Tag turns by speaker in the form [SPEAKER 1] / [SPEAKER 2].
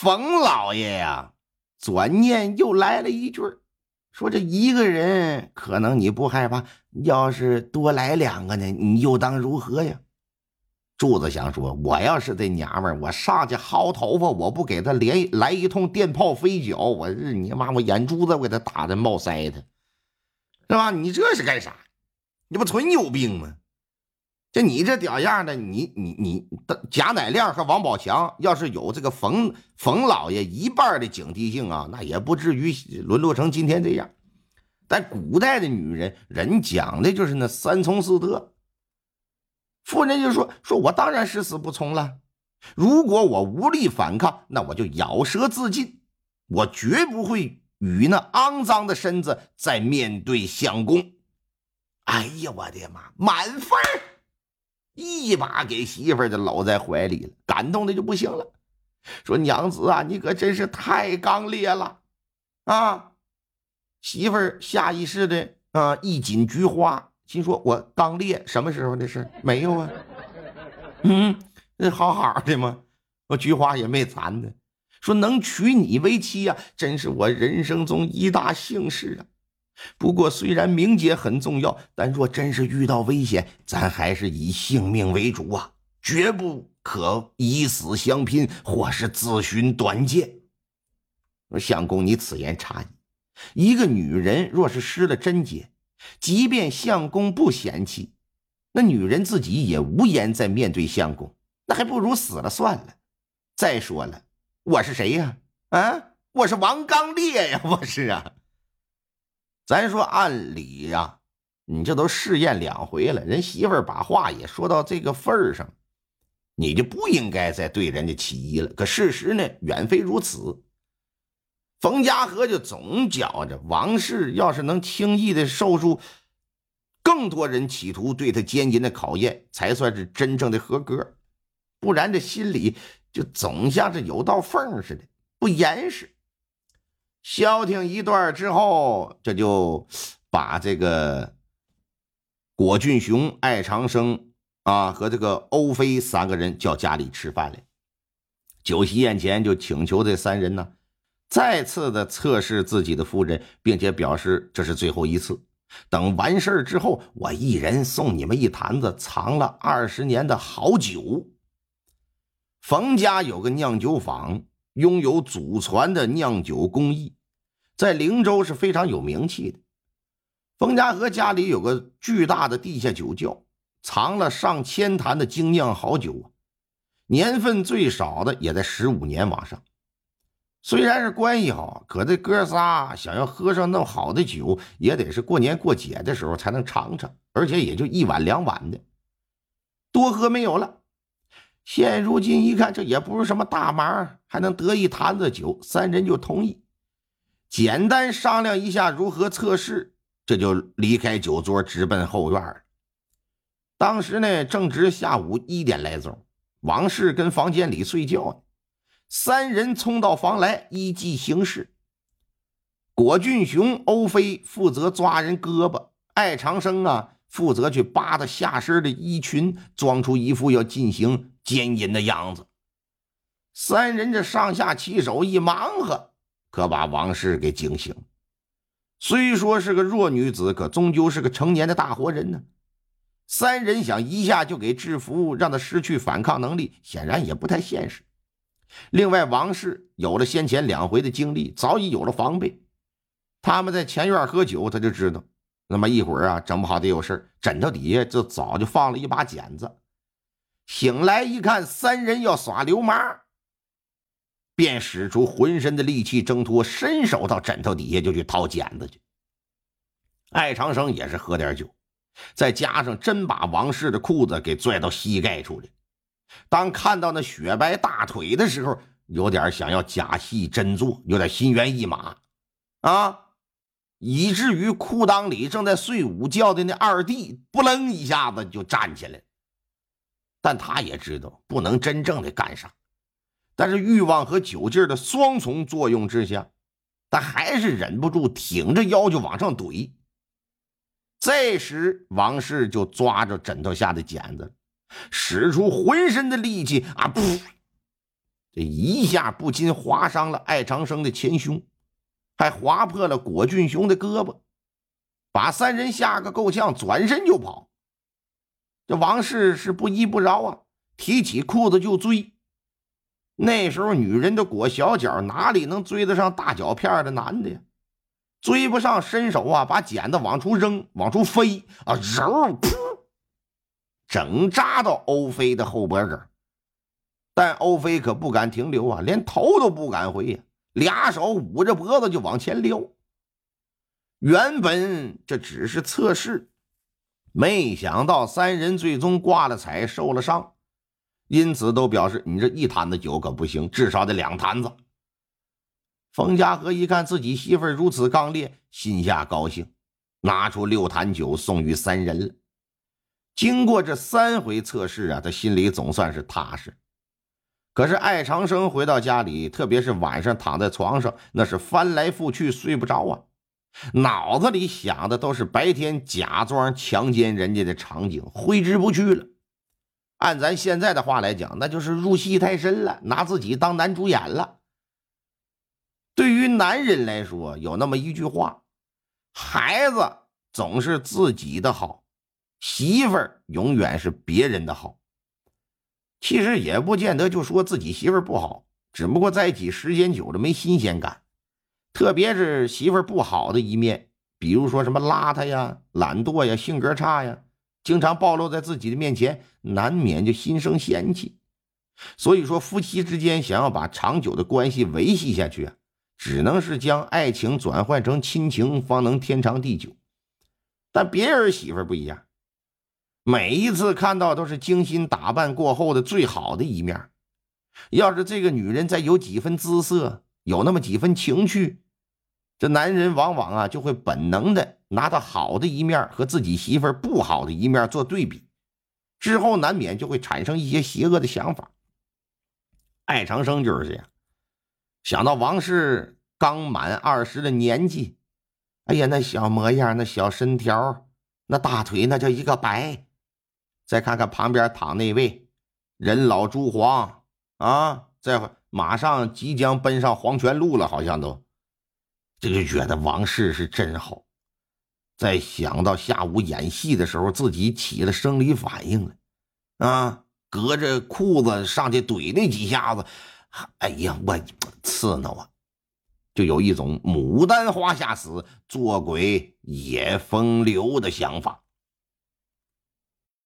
[SPEAKER 1] 冯老爷呀，转念又来了一句说：“这一个人可能你不害怕，要是多来两个呢，你又当如何呀？”柱子想说：“我要是这娘们儿，我上去薅头发，我不给他连来一通电炮飞脚，我日你妈，我眼珠子我给他打的冒腮的，是吧？你这是干啥？你不纯有病吗？”就你这屌样的，你你你贾乃亮和王宝强要是有这个冯冯老爷一半的警惕性啊，那也不至于沦落成今天这样。但古代的女人，人讲的就是那三从四德。妇人就说：“说我当然是死不从了。如果我无力反抗，那我就咬舌自尽。我绝不会与那肮脏的身子再面对相公。”哎呀，我的妈，满分！一把给媳妇儿就搂在怀里了，感动的就不行了，说：“娘子啊，你可真是太刚烈了啊！”媳妇儿下意识的啊一紧菊花，心说：“我刚烈什么时候的事？没有啊，嗯，那好好的吗？我菊花也没残的。说能娶你为妻呀，真是我人生中一大幸事啊。”不过，虽然名节很重要，但若真是遇到危险，咱还是以性命为主啊，绝不可以死相拼，或是自寻短见。相公，你此言差矣。一个女人若是失了贞洁，即便相公不嫌弃，那女人自己也无颜再面对相公，那还不如死了算了。再说了，我是谁呀？啊，我是王刚烈呀，我是啊。咱说按理呀，你这都试验两回了，人媳妇儿把话也说到这个份儿上，你就不应该再对人家起疑了。可事实呢，远非如此。冯家河就总觉着王氏要是能轻易的受住更多人企图对他奸淫的考验，才算是真正的合格，不然这心里就总像是有道缝似的，不严实。消停一段之后，这就把这个果俊雄、艾长生啊和这个欧飞三个人叫家里吃饭来。酒席宴前，就请求这三人呢，再次的测试自己的夫人，并且表示这是最后一次。等完事儿之后，我一人送你们一坛子藏了二十年的好酒。冯家有个酿酒坊。拥有祖传的酿酒工艺，在灵州是非常有名气的。冯家河家里有个巨大的地下酒窖，藏了上千坛的精酿好酒啊，年份最少的也在十五年往上。虽然是关系好，可这哥仨想要喝上那么好的酒，也得是过年过节的时候才能尝尝，而且也就一碗两碗的，多喝没有了。现如今一看，这也不是什么大忙，还能得一坛子酒，三人就同意，简单商量一下如何测试，这就离开酒桌，直奔后院当时呢，正值下午一点来钟，王氏跟房间里睡觉呢，三人冲到房来，依计行事。果俊雄、欧飞负责抓人胳膊，艾长生啊负责去扒他下身的衣裙，装出一副要进行。奸淫的样子，三人这上下其手一忙活，可把王氏给惊醒。虽说是个弱女子，可终究是个成年的大活人呢。三人想一下就给制服，让他失去反抗能力，显然也不太现实。另外，王氏有了先前两回的经历，早已有了防备。他们在前院喝酒，他就知道，那么一会儿啊，整不好得有事枕头底下就早就放了一把剪子。醒来一看，三人要耍流氓，便使出浑身的力气挣脱，伸手到枕头底下就去掏剪子去。艾长生也是喝点酒，再加上真把王氏的裤子给拽到膝盖处了。当看到那雪白大腿的时候，有点想要假戏真做，有点心猿意马啊，以至于裤裆里正在睡午觉的那二弟，不楞一下子就站起来。但他也知道不能真正的干啥，但是欲望和酒劲的双重作用之下，他还是忍不住挺着腰就往上怼。这时，王氏就抓着枕头下的剪子，使出浑身的力气啊！噗！这一下不禁划伤了艾长生的前胸，还划破了果俊雄的胳膊，把三人吓个够呛，转身就跑。这王氏是不依不饶啊，提起裤子就追。那时候女人的裹小脚哪里能追得上大脚片的男的呀？追不上，伸手啊，把剪子往出扔，往出飞啊，揉噗，整扎到欧飞的后脖梗。但欧飞可不敢停留啊，连头都不敢回呀，俩手捂着脖子就往前撩。原本这只是测试。没想到三人最终挂了彩，受了伤，因此都表示你这一坛子酒可不行，至少得两坛子。冯家和一看自己媳妇如此刚烈，心下高兴，拿出六坛酒送与三人了。经过这三回测试啊，他心里总算是踏实。可是艾长生回到家里，特别是晚上躺在床上，那是翻来覆去睡不着啊。脑子里想的都是白天假装强奸人家的场景，挥之不去了。按咱现在的话来讲，那就是入戏太深了，拿自己当男主演了。对于男人来说，有那么一句话：孩子总是自己的好，媳妇儿永远是别人的好。其实也不见得就说自己媳妇儿不好，只不过在一起时间久了没新鲜感。特别是媳妇不好的一面，比如说什么邋遢呀、懒惰呀、性格差呀，经常暴露在自己的面前，难免就心生嫌弃。所以说，夫妻之间想要把长久的关系维系下去啊，只能是将爱情转换成亲情，方能天长地久。但别人媳妇不一样，每一次看到都是精心打扮过后的最好的一面。要是这个女人再有几分姿色，有那么几分情趣，这男人往往啊就会本能的拿他好的一面和自己媳妇儿不好的一面做对比，之后难免就会产生一些邪恶的想法。艾长生就是这样，想到王氏刚满二十的年纪，哎呀，那小模样，那小身条，那大腿那叫一个白，再看看旁边躺那位人老珠黄啊，再会。马上即将奔上黄泉路了，好像都，这就觉得王氏是真好。再想到下午演戏的时候，自己起了生理反应了，啊，隔着裤子上去怼那几下子，哎呀，我刺挠啊，就有一种牡丹花下死，做鬼也风流的想法。